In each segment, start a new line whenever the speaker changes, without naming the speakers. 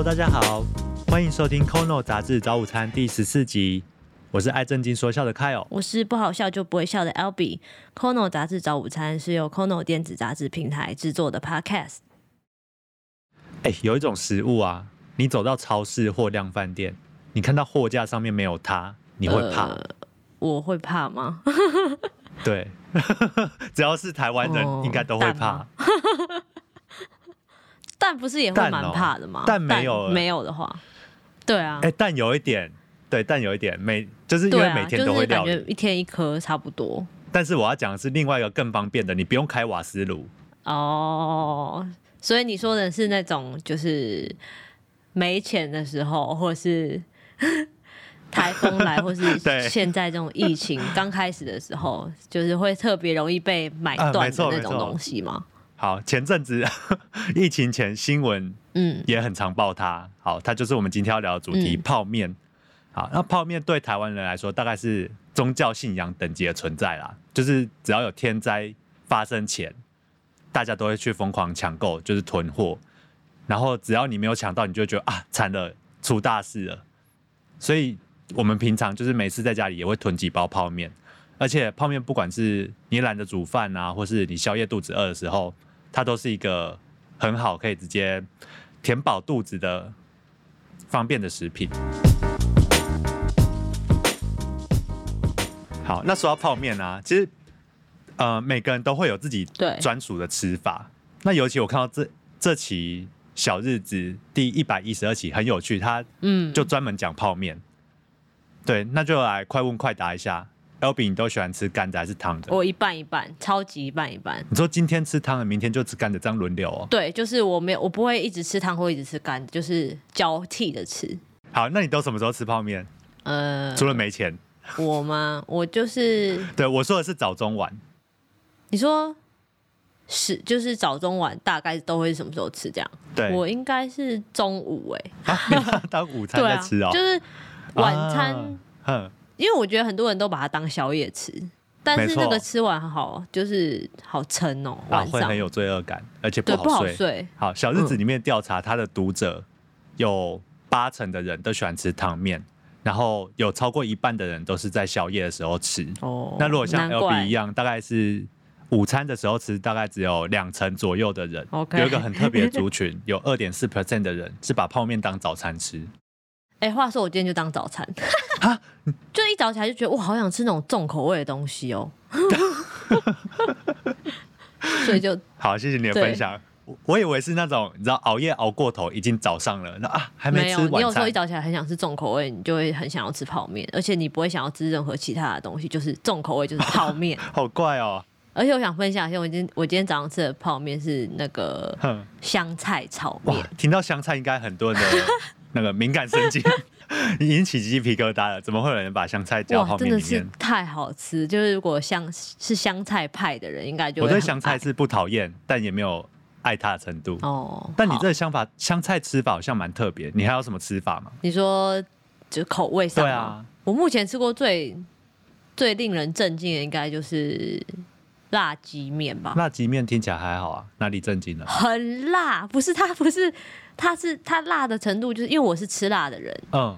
Hello，大家好，欢迎收听《Kono 杂志早午餐》第十四集。我是爱正经说笑的 Kyle，
我是不好笑就不会笑的 Albie。Kono 杂志早午餐是由 Kono 电子杂志平台制作的 Podcast。
哎，有一种食物啊，你走到超市或量饭店，你看到货架上面没有它，你会怕？
我会怕吗？
对，只要是台湾人，应该都会怕。
蛋不是也会蛮怕的吗？
蛋没有
没有的话，对啊。
哎，蛋有一点，对，蛋有一点，每就是因为每天都会
感觉一天一颗差不多。
但是我要讲的是另外一个更方便的，你不用开瓦斯炉。
哦，所以你说的是那种就是没钱的时候，或是 台风来，或是 现在这种疫情刚开始的时候，就是会特别容易被买断的那种东西吗？
好，前阵子 疫情前新闻，嗯，也很常报它。好，它就是我们今天要聊的主题——泡面。好，那泡面对台湾人来说，大概是宗教信仰等级的存在啦。就是只要有天灾发生前，大家都会去疯狂抢购，就是囤货。然后只要你没有抢到，你就觉得啊，惨了，出大事了。所以我们平常就是每次在家里也会囤几包泡面。而且泡面不管是你懒得煮饭啊，或是你宵夜肚子饿的时候。它都是一个很好可以直接填饱肚子的方便的食品。好，那说到泡面啊，其实呃每个人都会有自己专属的吃法。那尤其我看到这这期小日子第一百一十二期很有趣，它嗯就专门讲泡面。对，那就来快问快答一下。L B，你都喜欢吃干的还是汤的？
我一半一半，超级一半一半。
你说今天吃汤的，明天就吃干的，这样轮流哦？
对，就是我没有，我不会一直吃汤或一直吃干，就是交替的吃。
好，那你都什么时候吃泡面？呃，除了没钱。
我吗？我就是。
对，我说的是早中晚。
你说是，就是早中晚大概都会什么时候吃？这样？
对，
我应该是中午哎，
当午餐在吃哦，
就是晚餐。哼。因为我觉得很多人都把它当宵夜吃，但是那个吃完好就是好撑哦，晚
上会很有罪恶感，而且不好睡。好，小日子里面调查他的读者有八成的人都喜欢吃汤面，然后有超过一半的人都是在宵夜的时候吃。哦，那如果像 L B 一样，大概是午餐的时候吃，大概只有两成左右的人。有一个很特别的族群，有二点四 percent 的人是把泡面当早餐吃。
哎，话说我今天就当早餐，就一早起来就觉得哇，好想吃那种重口味的东西哦，所以就
好，谢谢你的分享。我我以为是那种你知道熬夜熬过头，已经早上了，那啊还没吃晚餐。
你有时候一早起来很想吃重口味，你就会很想要吃泡面，而且你不会想要吃任何其他的东西，就是重口味就是泡面。
好怪哦！
而且我想分享一下，我今天我今天早上吃的泡面是那个香菜炒面。
听到香菜，应该很多人的。那个敏感神经 引起鸡皮疙瘩了，怎么会有人把香菜加泡面里面？
真的是太好吃，就是如果香是香菜派的人，应该就
我对香菜是不讨厌，但也没有爱它的程度哦。但你这个想法，香菜吃法好像蛮特别，你还有什么吃法吗？
你说就口味上，对啊，我目前吃过最最令人震惊的，应该就是辣鸡面吧？
辣鸡面听起来还好啊，哪里震惊了？
很辣，不是它不是。它是它辣的程度，就是因为我是吃辣的人，嗯，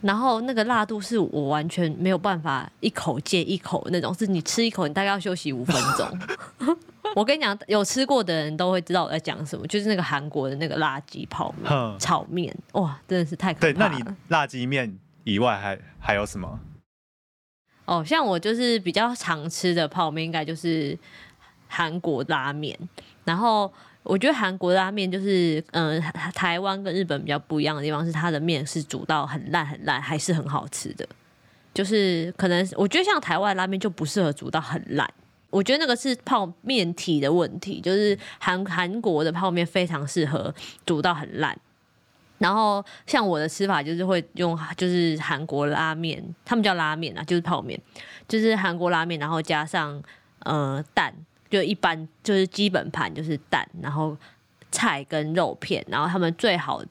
然后那个辣度是我完全没有办法一口接一口那种，是你吃一口，你大概要休息五分钟。我跟你讲，有吃过的人都会知道我在讲什么，就是那个韩国的那个辣鸡泡面、炒面，哇，真的是太可怕了。对，
那你辣鸡面以外还还有什么？
哦，像我就是比较常吃的泡面，应该就是韩国拉面，然后。我觉得韩国拉面就是，嗯，台湾跟日本比较不一样的地方是，它的面是煮到很烂很烂，还是很好吃的。就是可能我觉得像台湾拉面就不适合煮到很烂，我觉得那个是泡面体的问题。就是韩韩国的泡面非常适合煮到很烂。然后像我的吃法就是会用，就是韩国拉面，他们叫拉面啊，就是泡面，就是韩国拉面，然后加上呃蛋。就一般就是基本盘就是蛋，然后菜跟肉片，然后他们最好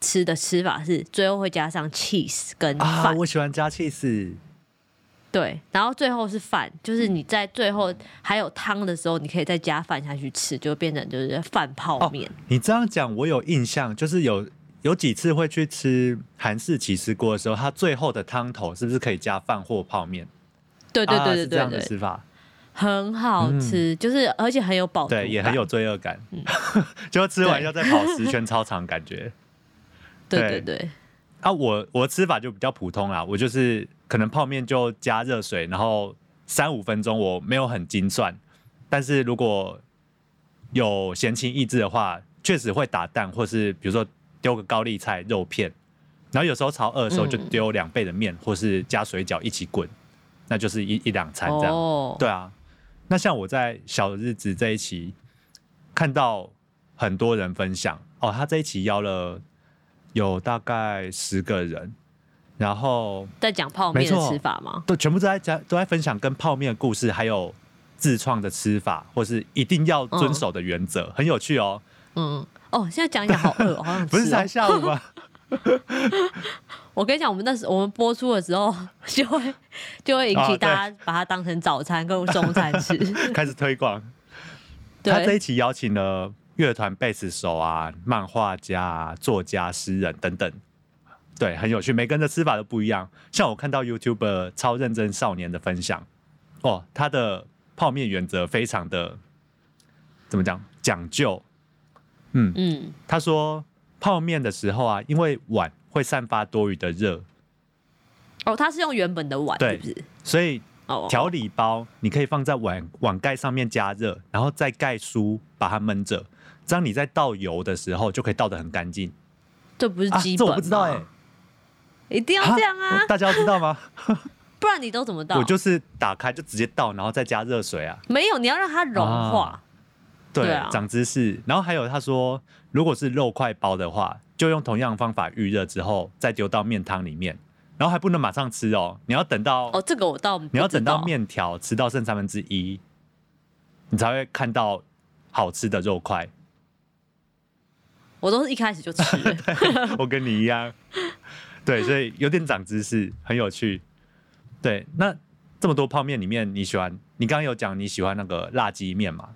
吃的吃法是最后会加上 cheese 跟饭。
我喜欢加 cheese。
对，然后最后是饭，就是你在最后还有汤的时候，你可以再加饭下去吃，就变成就是饭泡面。
你这样讲我有印象，就是有有几次会去吃韩式起司锅的时候，它最后的汤头是不是可以加饭或泡面？
对对对对对，
这样的吃法。
很好吃，就是而且很有饱足
对，也很有罪恶感，就吃完要再跑十圈操场，感觉。
对。对对。
啊，我我吃法就比较普通啦，我就是可能泡面就加热水，然后三五分钟，我没有很精算，但是如果有闲情逸致的话，确实会打蛋，或是比如说丢个高丽菜肉片，然后有时候炒二的时候就丢两倍的面，或是加水饺一起滚，那就是一一两餐这样。对啊，那像我在小日子这一期看到很多人分享哦，他这一期邀了。有大概十个人，然后
在讲泡面的吃法吗？
都全部都在讲，都在分享跟泡面的故事，还有自创的吃法，或是一定要遵守的原则，很有趣哦。
嗯，哦，现在讲一讲好饿，好像
不是才下午吗？
我跟你讲，我们那时我们播出的时候，就会就会引起大家把它当成早餐跟中餐吃，
开始推广。他这一期邀请了。乐团贝斯手啊，漫画家、作家、诗人等等，对，很有趣。每个人的吃法都不一样。像我看到 YouTube 超认真少年的分享，哦，他的泡面原则非常的怎么讲讲究？嗯嗯，他说泡面的时候啊，因为碗会散发多余的热。
哦，他是用原本的碗，
对，所以调理包你可以放在碗碗盖上面加热，然后再盖书把它闷着。这样你在倒油的时候就可以倒的很干净，
这不是基本
这我不知道哎，
一定要这样啊！
大家要知道吗？
不然你都怎么倒？
我就是打开就直接倒，然后再加热水啊。
没有，你要让它融化。
对啊，长知识。然后还有他说，如果是肉块包的话，就用同样方法预热之后再丢到面汤里面，然后还不能马上吃哦，你要等到
哦，这个我倒
你要等到面条吃到剩三分之一，你才会看到好吃的肉块。
我都是一开始就吃，
我跟你一样，对，所以有点长知识，很有趣。对，那这么多泡面里面，你喜欢？你刚刚有讲你喜欢那个辣鸡面吗？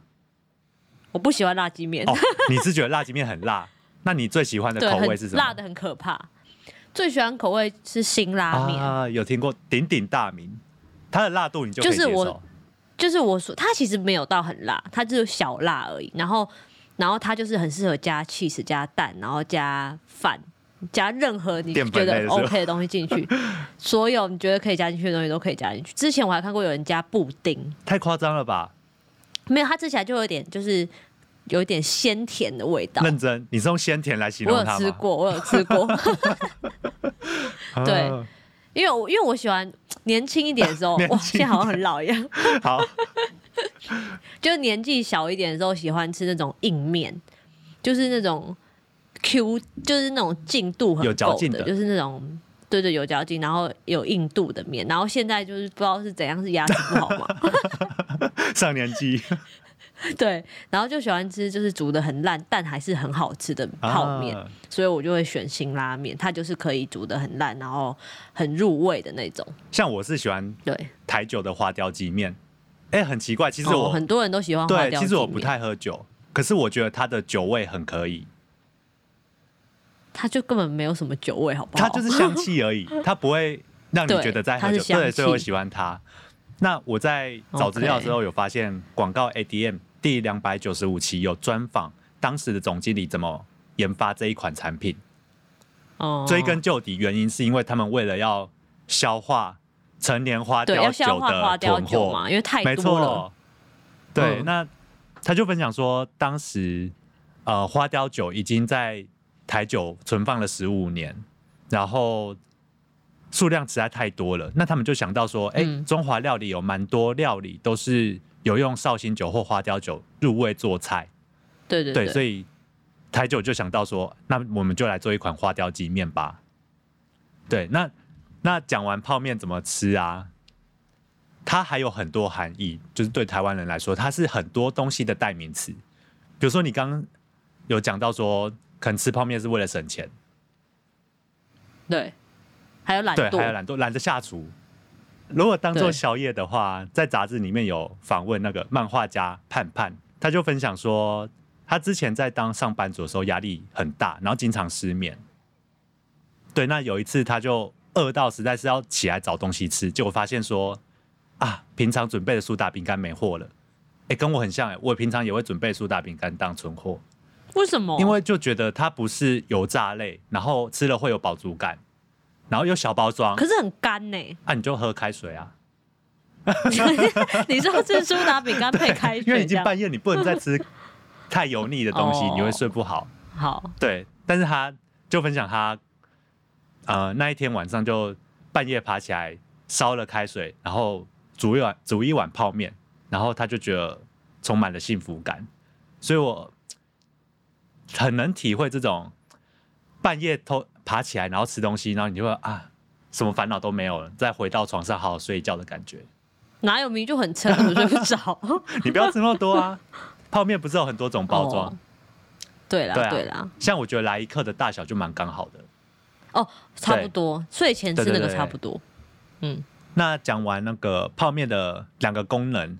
我不喜欢辣鸡面。哦，
你是觉得辣鸡面很辣？那你最喜欢的 口味是什么？
辣的很可怕。最喜欢口味是辛拉面
啊，有听过鼎鼎大名，它的辣度你就
就是我，就是我说它其实没有到很辣，它就是小辣而已。然后。然后它就是很适合加 cheese、加蛋，然后加饭，加任何你觉得 OK 的东西进去。所有你觉得可以加进去的东西都可以加进去。之前我还看过有人加布丁，
太夸张了吧？
没有，它吃起来就有点就是有一点鲜甜的味道。
认真，你是用鲜甜来形容
它我有吃过，我有吃过。对，因为我因为我喜欢年轻一点的时候，哇，现在好像很老一样。
好。
就年纪小一点的时候，喜欢吃那种硬面，就是那种 Q，就是那种劲度很够的，就是那种对对有嚼劲，然后有硬度的面。然后现在就是不知道是怎样，是牙齿不好吗？
上年纪。
对，然后就喜欢吃就是煮的很烂但还是很好吃的泡面，所以我就会选辛拉面，它就是可以煮的很烂，然后很入味的那种。
像我是喜欢
对
台酒的花雕鸡面。哎，很奇怪，其实我
很多人都喜欢
对，其实我不太喝酒，可是我觉得它的酒味很可以。
它就根本没有什么酒味，好不好？
它就是香气而已，它不会让你觉得在喝酒。对，所以我喜欢它。那我在找资料的时候有发现，广告 ADM 第两百九十五期有专访当时的总经理怎么研发这一款产品。哦，追根究底，原因是因为他们为了要消化。成年花雕酒的囤货
嘛，因为太多了。
对，那他就分享说，当时呃花雕酒已经在台酒存放了十五年，然后数量实在太多了。那他们就想到说，哎，中华料理有蛮多料理都是有用绍兴酒或花雕酒入味做菜。
对对对，
所以台酒就想到说，那我们就来做一款花雕鸡面吧。对，那。那讲完泡面怎么吃啊？它还有很多含义，就是对台湾人来说，它是很多东西的代名词。比如说，你刚刚有讲到说，可能吃泡面是为了省钱，
对，还有懒惰，
还有懒惰，懒得下厨。如果当做宵夜的话，在杂志里面有访问那个漫画家盼盼，他就分享说，他之前在当上班族的时候压力很大，然后经常失眠，对，那有一次他就饿到实在是要起来找东西吃，结果发现说啊，平常准备的苏打饼干没货了。哎，跟我很像哎，我平常也会准备苏打饼干当存货。
为什么？
因为就觉得它不是油炸类，然后吃了会有饱足感，然后又小包装，
可是很干呢。
啊，你就喝开水啊。
你说吃苏打饼干配开水，
因为已经半夜，你不能再吃太油腻的东西，你会睡不好。
好，
对，但是他就分享他，呃，那一天晚上就半夜爬起来烧了开水，然后煮一碗煮一碗泡面，然后他就觉得充满了幸福感，所以我很能体会这种半夜偷爬起来然后吃东西，然后你就会啊，什么烦恼都没有了，再回到床上好好睡一觉的感觉。
哪有明就很撑，我睡不着。
你不要吃那么多啊！泡面不是有很多种包装？
对啦，对啦。
像我觉得来一克的大小就蛮刚好的。
哦，差不多，睡前吃那个差不多。嗯。
那讲完那个泡面的两个功能，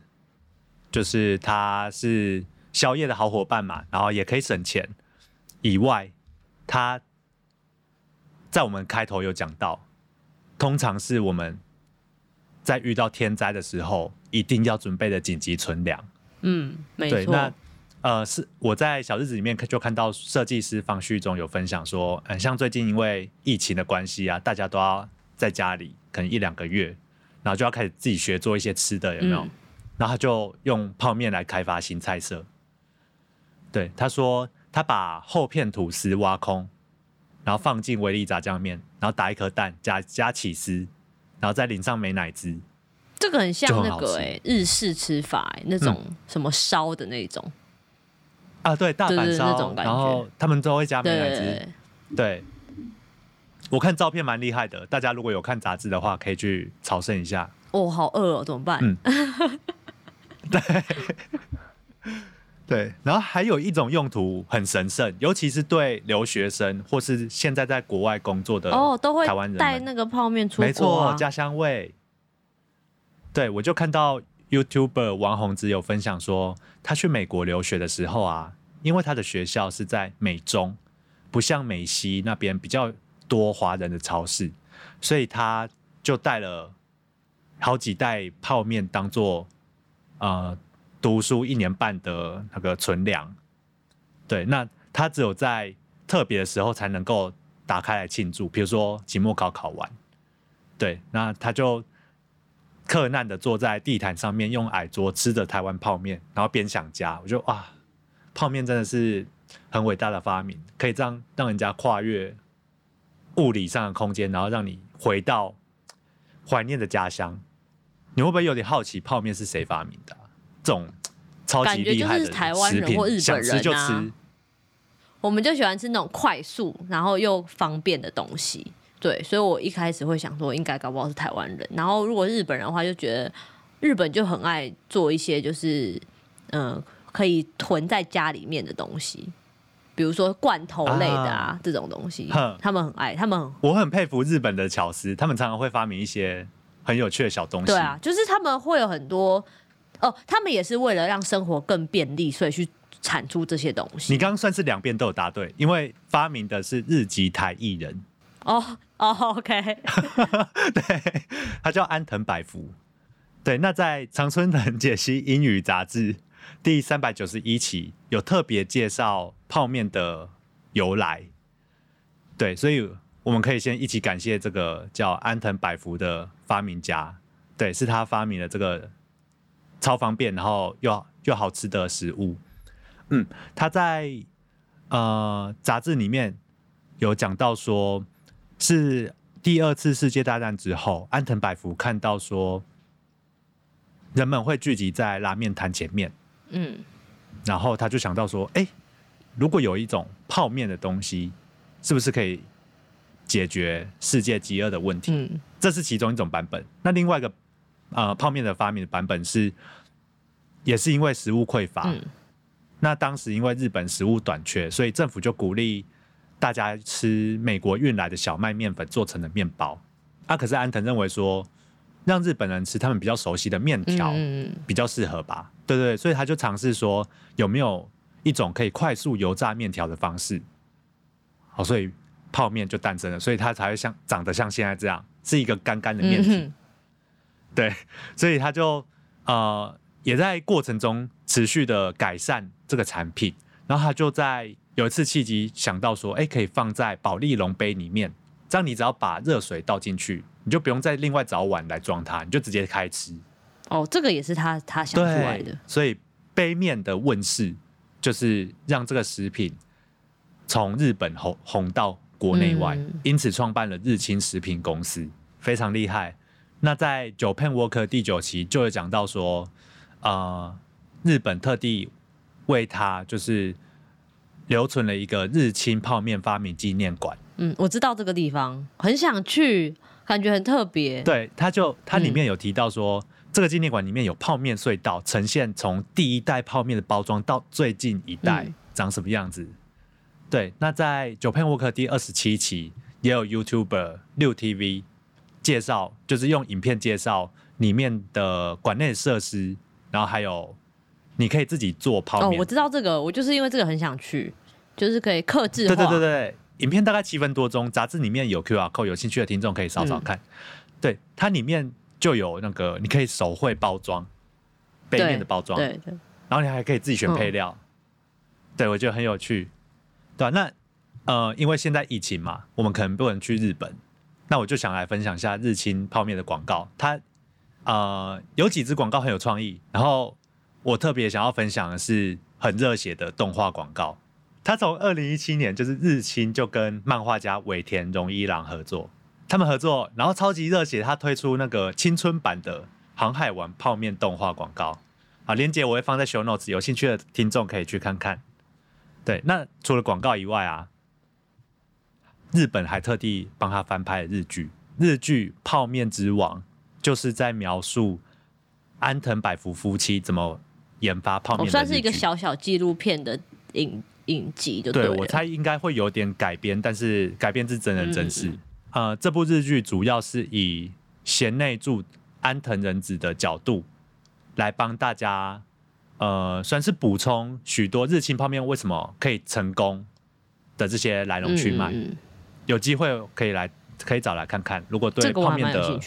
就是它是宵夜的好伙伴嘛，然后也可以省钱。以外，它在我们开头有讲到，通常是我们。在遇到天灾的时候，一定要准备的紧急存粮。
嗯，没错。
那呃，是我在小日子里面就看到设计师方旭中有分享说，嗯，像最近因为疫情的关系啊，大家都要在家里可能一两个月，然后就要开始自己学做一些吃的，有没有？然后他就用泡面来开发新菜色。对，他说他把厚片吐司挖空，然后放进威力炸酱面，然后打一颗蛋，加加起司。然后再淋上美乃滋，
这个很像那个哎日式吃法哎那种什么烧的那种
啊，对大阪烧那种感觉，然后他们都会加美乃滋。对，我看照片蛮厉害的，大家如果有看杂志的话，可以去朝圣一下。
哦，好饿哦，怎么办？嗯，
对对，然后还有一种用途很神圣，尤其是对留学生或是现在在国外工作的
哦，都会
台湾人
带那个泡面出
没错，家乡味。对，我就看到 YouTuber 王宏之有分享说，他去美国留学的时候啊，因为他的学校是在美中，不像美西那边比较多华人的超市，所以他就带了好几袋泡面当做呃。读书一年半的那个存粮，对，那他只有在特别的时候才能够打开来庆祝，比如说期末考考完，对，那他就克难的坐在地毯上面，用矮桌吃着台湾泡面，然后边想家，我就啊，泡面真的是很伟大的发明，可以这样让人家跨越物理上的空间，然后让你回到怀念的家乡。你会不会有点好奇泡面是谁发明的？这种超级厉害的
台湾人或日本人
啊，
我们就喜欢吃那种快速然后又方便的东西。对，所以我一开始会想说，应该搞不好是台湾人。然后如果日本人的话，就觉得日本就很爱做一些就是嗯可以囤在家里面的东西，比如说罐头类的啊这种东西，他们很爱。他们
我很佩服日本的巧思，他们常常会发明一些很有趣的小东西。
对啊，就是他们会有很多。哦，他们也是为了让生活更便利，所以去产出这些东西。
你刚刚算是两边都有答对，因为发明的是日籍台艺人。
哦哦，OK，
对，他叫安藤百福。对，那在常春藤解析英语杂志第三百九十一期有特别介绍泡面的由来。对，所以我们可以先一起感谢这个叫安藤百福的发明家。对，是他发明了这个。超方便，然后又又好吃的食物。嗯，他在呃杂志里面有讲到说，是第二次世界大战之后，安藤百福看到说，人们会聚集在拉面摊前面。嗯，然后他就想到说，哎，如果有一种泡面的东西，是不是可以解决世界饥饿的问题？嗯，这是其中一种版本。那另外一个。呃，泡面的发明的版本是，也是因为食物匮乏。那当时因为日本食物短缺，所以政府就鼓励大家吃美国运来的小麦面粉做成的面包。啊，可是安藤认为说，让日本人吃他们比较熟悉的面条比较适合吧？对对，所以他就尝试说，有没有一种可以快速油炸面条的方式？好，所以泡面就诞生了，所以它才会像长得像现在这样，是一个干干的面体。对，所以他就呃也在过程中持续的改善这个产品，然后他就在有一次契机想到说，哎，可以放在保利龙杯里面，这样你只要把热水倒进去，你就不用再另外找碗来装它，你就直接开吃。
哦，这个也是他他想出来的。
所以杯面的问世，就是让这个食品从日本红红到国内外，因此创办了日清食品公司，非常厉害。那在《九 Pen Work》第九期就有讲到说，呃，日本特地为他就是留存了一个日清泡面发明纪念馆。
嗯，我知道这个地方，很想去，感觉很特别。
对，他就他里面有提到说，这个纪念馆里面有泡面隧道，呈现从第一代泡面的包装到最近一代长什么样子。对，那在《九 Pen Work》第二十七期也有 YouTuber 六 TV。介绍就是用影片介绍里面的馆内设施，然后还有你可以自己做泡面。
哦，我知道这个，我就是因为这个很想去，就是可以克制化。
对对对对，影片大概七分多钟，杂志里面有 QR code，有兴趣的听众可以扫扫看。对，它里面就有那个你可以手绘包装背面的包装，
对对，
然后你还可以自己选配料。对，我觉得很有趣。对，那呃，因为现在疫情嘛，我们可能不能去日本。那我就想来分享一下日清泡面的广告，它呃有几支广告很有创意，然后我特别想要分享的是很热血的动画广告。它从二零一七年就是日清就跟漫画家尾田荣一郎合作，他们合作，然后超级热血，他推出那个青春版的航海王泡面动画广告。啊，链接我会放在 show notes，有兴趣的听众可以去看看。对，那除了广告以外啊。日本还特地帮他翻拍了日剧，日剧《泡面之王》就是在描述安藤百福夫妻怎么研发泡面。
算是一个小小纪录片的影影集，就对
我猜应该会有点改编，但是改编自真人真事。呃，这部日剧主要是以贤内助安藤仁子的角度来帮大家，呃，算是补充许多日清泡面为什么可以成功的这些来龙去脉。有机会可以来，可以找来看看。如果对泡面的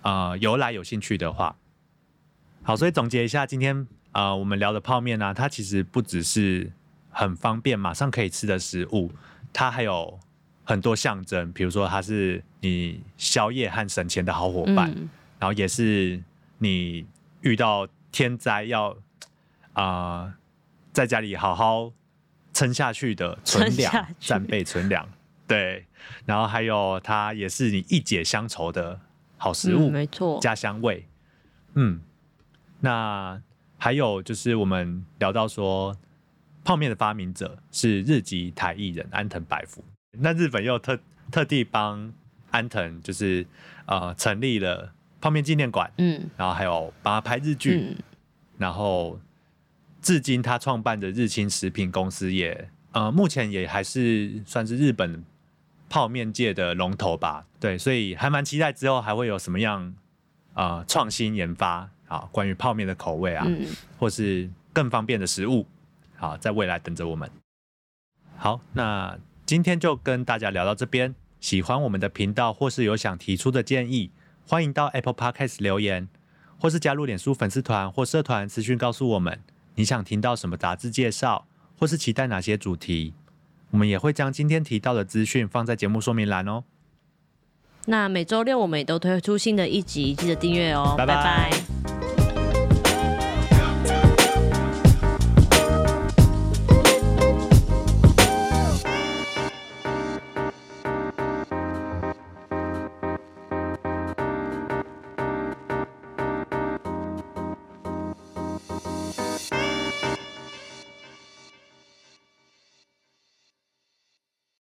呃由来有兴趣的话，好，所以总结一下，今天啊我们聊的泡面呢，它其实不只是很方便马上可以吃的食物，它还有很多象征，比如说它是你宵夜和省钱的好伙伴，然后也是你遇到天灾要啊在家里好好撑下去的存粮，战备存粮。对，然后还有它也是你一解乡愁的好食物，
没错，
家乡味。嗯，那还有就是我们聊到说，泡面的发明者是日籍台艺人安藤百福，那日本又特特地帮安藤就是呃成立了泡面纪念馆，嗯，然后还有帮他拍日剧，然后至今他创办的日清食品公司也呃目前也还是算是日本。泡面界的龙头吧，对，所以还蛮期待之后还会有什么样啊创新研发啊，关于泡面的口味啊，或是更方便的食物，好，在未来等着我们。好，那今天就跟大家聊到这边。喜欢我们的频道或是有想提出的建议，欢迎到 Apple Podcast 留言，或是加入脸书粉丝团或社团私讯告诉我们你想听到什么杂志介绍，或是期待哪些主题。我们也会将今天提到的资讯放在节目说明栏哦。
那每周六我们也都推出新的一集，记得订阅哦。拜拜。